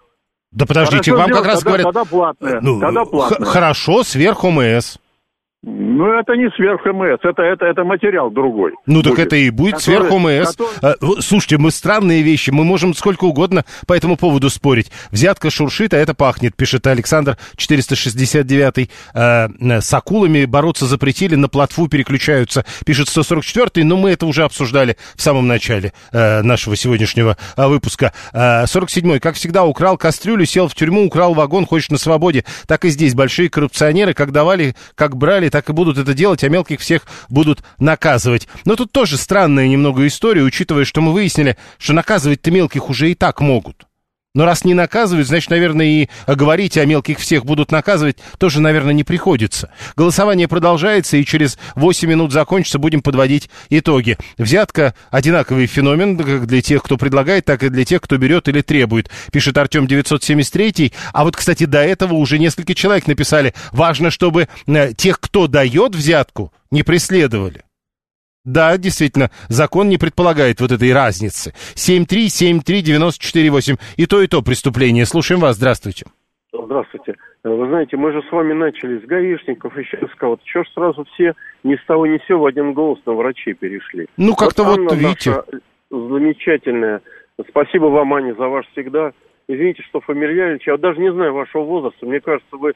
Да подождите, Хорошо вам как сделать, раз тогда- говорят... Тогда платное. ну, тогда х- платное. хорошо, сверх ОМС. Ну, это не сверх МС, это, это, это материал другой. Ну так будет. это и будет Который- сверх ОМС. который- А, Слушайте, мы странные вещи, мы можем сколько угодно по этому поводу спорить. Взятка шуршит, а это пахнет, пишет Александр 469 А, э, с акулами бороться запретили, на плотву переключаются, пишет 144 но мы это уже обсуждали в самом начале э, нашего сегодняшнего а, выпуска. А, 47 как всегда, украл кастрюлю, сел в тюрьму, украл вагон, хочешь на свободе. Так и здесь большие коррупционеры, как давали, как брали, так и будут это делать, а мелких всех будут наказывать. Но тут тоже странная немного история, учитывая, что мы выяснили, что наказывать-то мелких уже и так могут. Но раз не наказывают, значит, наверное, и говорить о мелких всех будут наказывать тоже, наверное, не приходится. Голосование продолжается, и через 8 минут закончится, будем подводить итоги. Взятка – одинаковый феномен как для тех, кто предлагает, так и для тех, кто берет или требует, пишет Артем 973. А вот, кстати, до этого уже несколько человек написали, важно, чтобы э, тех, кто дает взятку, не преследовали. Да, действительно, закон не предполагает вот этой разницы. 7373948. И то, и то преступление. Слушаем вас. Здравствуйте. Здравствуйте. Вы знаете, мы же с вами начали с гаишников, еще с кого-то. Чего ж сразу все ни с того ни с сего в один голос на врачей перешли? Ну, как-то вот, Анна видите. замечательная. Спасибо вам, Аня, за ваш всегда. Извините, что фамильярничаю. Я даже не знаю вашего возраста. Мне кажется, вы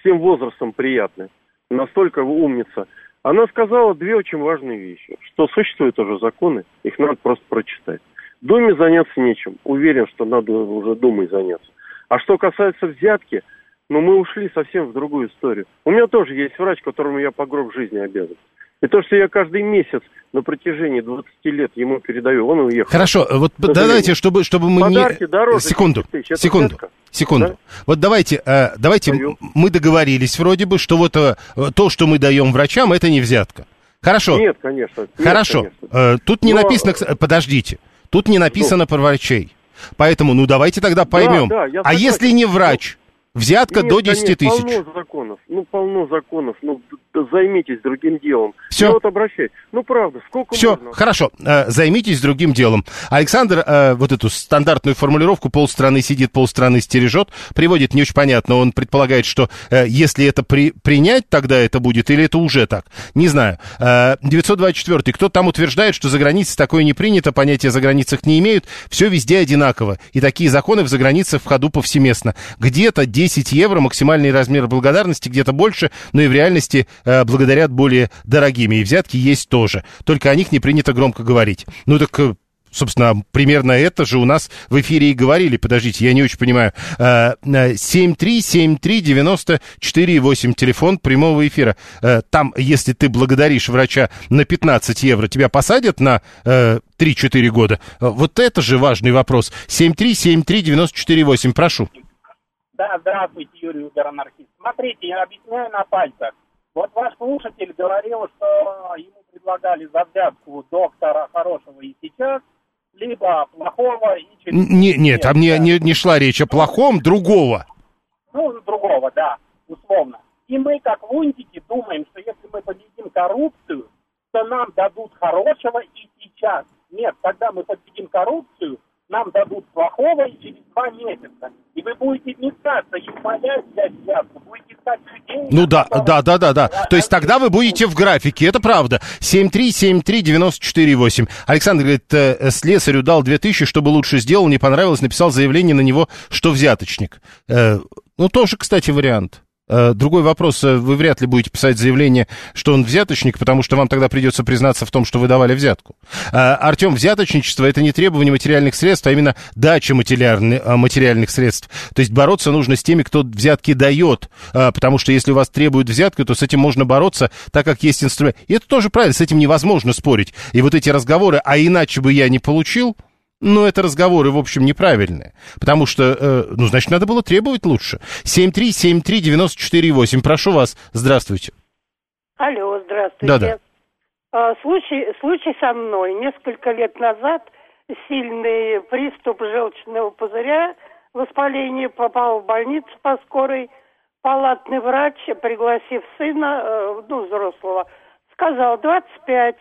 всем возрастом приятны. Настолько вы умница. Она сказала две очень важные вещи. Что существуют уже законы, их надо просто прочитать. Думе заняться нечем. Уверен, что надо уже Думой заняться. А что касается взятки, ну мы ушли совсем в другую историю. У меня тоже есть врач, которому я по гроб жизни обязан. И то, что я каждый месяц на протяжении 20 лет ему передаю, он уехал. Хорошо, вот К давайте, чтобы, чтобы мы Подарки не... дороже секунду, 10 тысяч. Секунду, взятка. секунду. Да? Вот давайте, э, давайте м- мы договорились вроде бы, что вот э, то, что мы даем врачам, это не взятка. Хорошо. Нет, конечно. нет, Хорошо. конечно. Э, тут не Но- написано, подождите, тут не написано про врачей. Поэтому, ну давайте тогда поймем. да, я а если не врач, взятка Нет, до 10 конечно, тысяч. Полно законов. Ну, полно законов. Ну, займитесь другим делом. Всё. Я вот обращаюсь. Ну, правда, сколько Все, можно? хорошо, э, займитесь другим делом. Александр э, вот эту стандартную формулировку «полстраны сидит, полстраны стережет» приводит не очень понятно. Он предполагает, что э, если это при, принять, тогда это будет, или это уже так. Не знаю. Э, 924 Кто там утверждает, что за границей такое не принято, понятия за границах не имеют. Все везде одинаково. И такие законы в заграницах в ходу повсеместно. Где-то 10 евро максимальный размер благодарности, где-то больше, но и в реальности э, благодарят более дорогими. И взятки есть тоже. Только о них не принято громко говорить. Ну так... э, Собственно, примерно это же у нас в эфире и говорили. Подождите, я не очень понимаю. Э, э, 7373948, телефон прямого эфира. Э, Там, если ты благодаришь врача на 15 евро, тебя посадят на э, 3-4 года? Э, Вот это же важный вопрос. 7373948, прошу. Да, здравствуйте, Юрий Убер-анархист. Смотрите, я объясняю на пальцах. Вот ваш слушатель говорил, что ему предлагали за взятку доктора хорошего и сейчас, либо плохого и через... Не, нет, там не, не, не шла речь о плохом, другого. Ну, другого, да, условно. И мы, как лунтики, думаем, что если мы победим коррупцию, то нам дадут хорошего и сейчас. Нет, когда мы победим коррупцию, нам дадут плохого через два месяца. И вы будете метаться и умолять взять взятку, будете искать людей... Ну да, да, да, да, да. То есть тогда вы будете в графике, это правда. 7373948. Александр говорит, э, слесарю дал 2000, чтобы лучше сделал, не понравилось, написал заявление на него, что взяточник. Э, Ну, тоже, кстати, вариант. Э, Другой вопрос, э, вы вряд ли будете писать заявление, что он взяточник, потому что вам тогда придется признаться в том, что вы давали взятку. Э, Артем, взяточничество – это не требование материальных средств, а именно дача материальных, средств. То есть бороться нужно с теми, кто взятки дает, потому что если у вас требуют взятку, то с этим можно бороться, так как есть инструмент. И это тоже правильно, с этим невозможно спорить. И вот эти разговоры, а иначе бы я не получил, ну, это разговоры, в общем, неправильные. Потому что, э, ну, значит, надо было требовать лучше. 7373948. Прошу вас. Здравствуйте. Алло, здравствуйте. Да-да. А, Случай, случай со мной. Несколько лет назад сильный приступ желчного пузыря, воспаление, попал в больницу по скорой. Палатный врач, пригласив сына, э, ну, взрослого, сказал 25.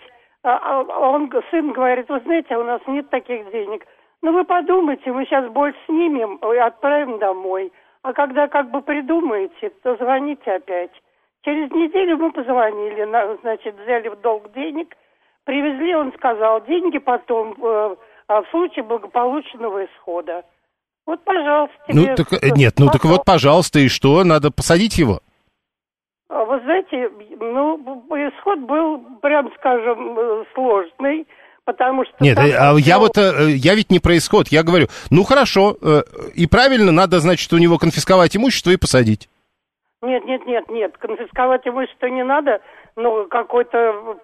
А, а он, сын говорит, вы знаете, у нас нет таких денег. Ну, вы подумайте, мы сейчас боль снимем и отправим домой. А когда как бы придумаете, то звоните опять. Через неделю мы позвонили, значит, взяли в долг денег, привезли, он сказал, деньги потом э, а в случае благополучного исхода. Вот, пожалуйста. Ну, так, э, нет, ну так вот, пожалуйста, и что, надо посадить его? А вы знаете, ну, исход был, прям скажем, э, сложный, потому что... Нет, а я вот, я ведь не про исход, я говорю, ну хорошо, и правильно, надо, значит, у него конфисковать имущество и посадить. Нет, нет, нет, нет, конфисковать имущество не надо, но какой-то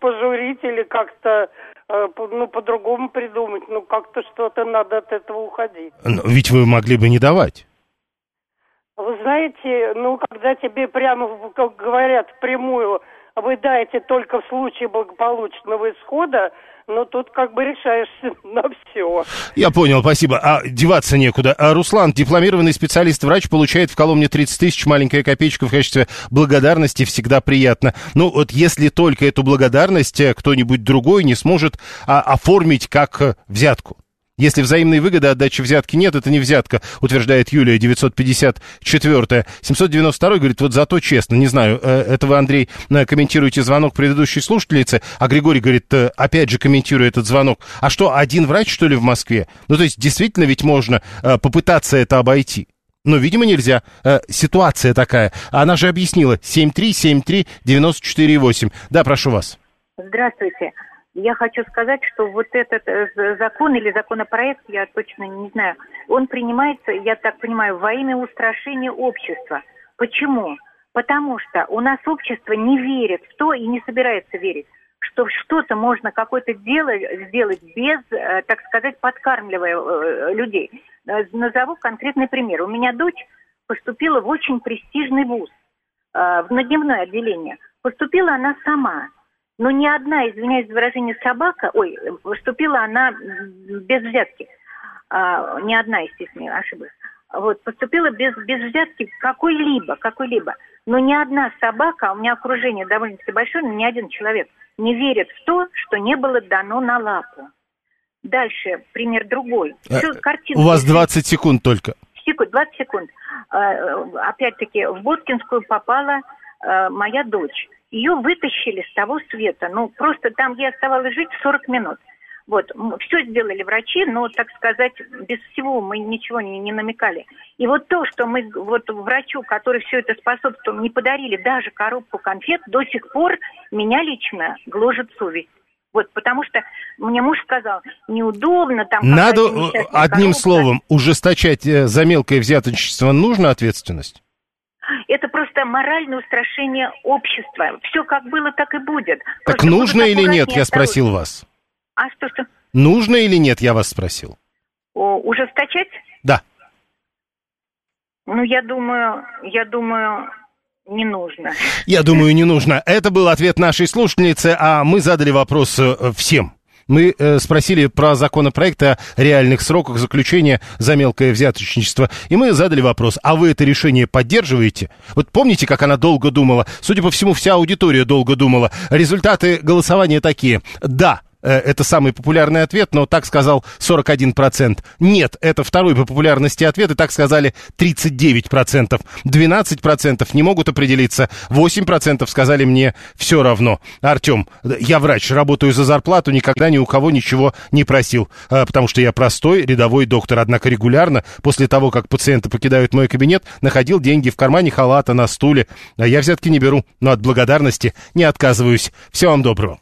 пожурить или как-то Э, ну, по-другому придумать. Ну, как-то что-то надо от этого уходить. Но ведь вы могли бы не давать. Вы знаете, ну, когда тебе прямо, как говорят, впрямую, вы даете только в случае благополучного исхода, но тут как бы решаешься на все. Я понял, спасибо. А деваться некуда. А Руслан, дипломированный специалист-врач, получает в Коломне 30 тысяч, маленькая копеечка в качестве благодарности, всегда приятно. Ну вот если только эту благодарность э, кто-нибудь другой не сможет а, оформить как э, взятку. Если взаимной выгоды отдачи взятки нет, это не взятка, утверждает Юлия 954. 792 говорит, вот зато честно, не знаю, э, это вы, Андрей, э, комментируете звонок предыдущей слушательницы, а Григорий говорит, э, опять же комментируя этот звонок, а что, один врач, что ли, в Москве? Ну, то есть, действительно ведь можно попытаться это обойти. Но, видимо, нельзя. Э, ситуация такая. Она же объяснила. 7373948. Да, прошу вас. Здравствуйте. Я хочу сказать, что вот этот э, закон или законопроект, я точно не знаю, он принимается, я так понимаю, во имя устрашения общества. Почему? Потому что у нас общество не верит в то и не собирается верить, что что-то можно какое-то дело сделать без, э, так сказать, подкармливая э, людей. Назову конкретный пример. У меня дочь поступила в очень престижный вуз, в дневное отделение. Поступила она сама. Но ни одна, извиняюсь за выражение, собака, ой, поступила она без взятки. А, ни одна, естественно, ошиблась. Вот, поступила без, без взятки какой-либо, какой-либо. Но ни одна собака, а у меня окружение довольно-таки большое, но ни один человек не верит в то, что не было дано на лапу. Дальше, пример другой. Все, картинку. У вас 20 секунд только. Секунд, 20 секунд. А, опять-таки, в Боткинскую попала моя дочь. Ее вытащили с того света. Ну, просто там, где оставалось жить, 40 минут. Вот, все сделали врачи, но, так сказать, без всего мы ничего не, не намекали. И вот то, что мы вот врачу, который все это способствовал, не подарили даже коробку конфет, до сих пор меня лично гложет совесть. Вот, потому что мне муж сказал, неудобно там... Надо, э, одним коробка. словом, ужесточать э, за мелкое взяточничество нужно ответственность? Это моральное устрашение общества. Все как было, так и будет. Так просто нужно или нет, я спросил вас. А что, что? Нужно или нет, я вас спросил. О, ужесточать? Да. Ну, я думаю, я думаю, не нужно. Я думаю, не нужно. Это был ответ нашей слушательницы, а мы задали вопрос э, всем. Мы э, спросили про законопроект о реальных сроках заключения за мелкое взяточничество, и мы задали вопрос, а вы это решение поддерживаете? Вот помните, как она долго думала? Судя по всему, вся аудитория долго думала. Результаты голосования такие. Да, это самый популярный ответ, но так сказал 41%. Нет, это второй по популярности ответ, и так сказали 39%. 12% не могут определиться, 8% сказали мне все равно. Артем, я врач, работаю за зарплату, никогда ни у кого ничего не просил, э, потому что я простой рядовой доктор, однако регулярно, после того, как пациенты покидают мой кабинет, находил деньги в кармане халата, на стуле. Я взятки не беру, но от благодарности не отказываюсь. Всего вам доброго.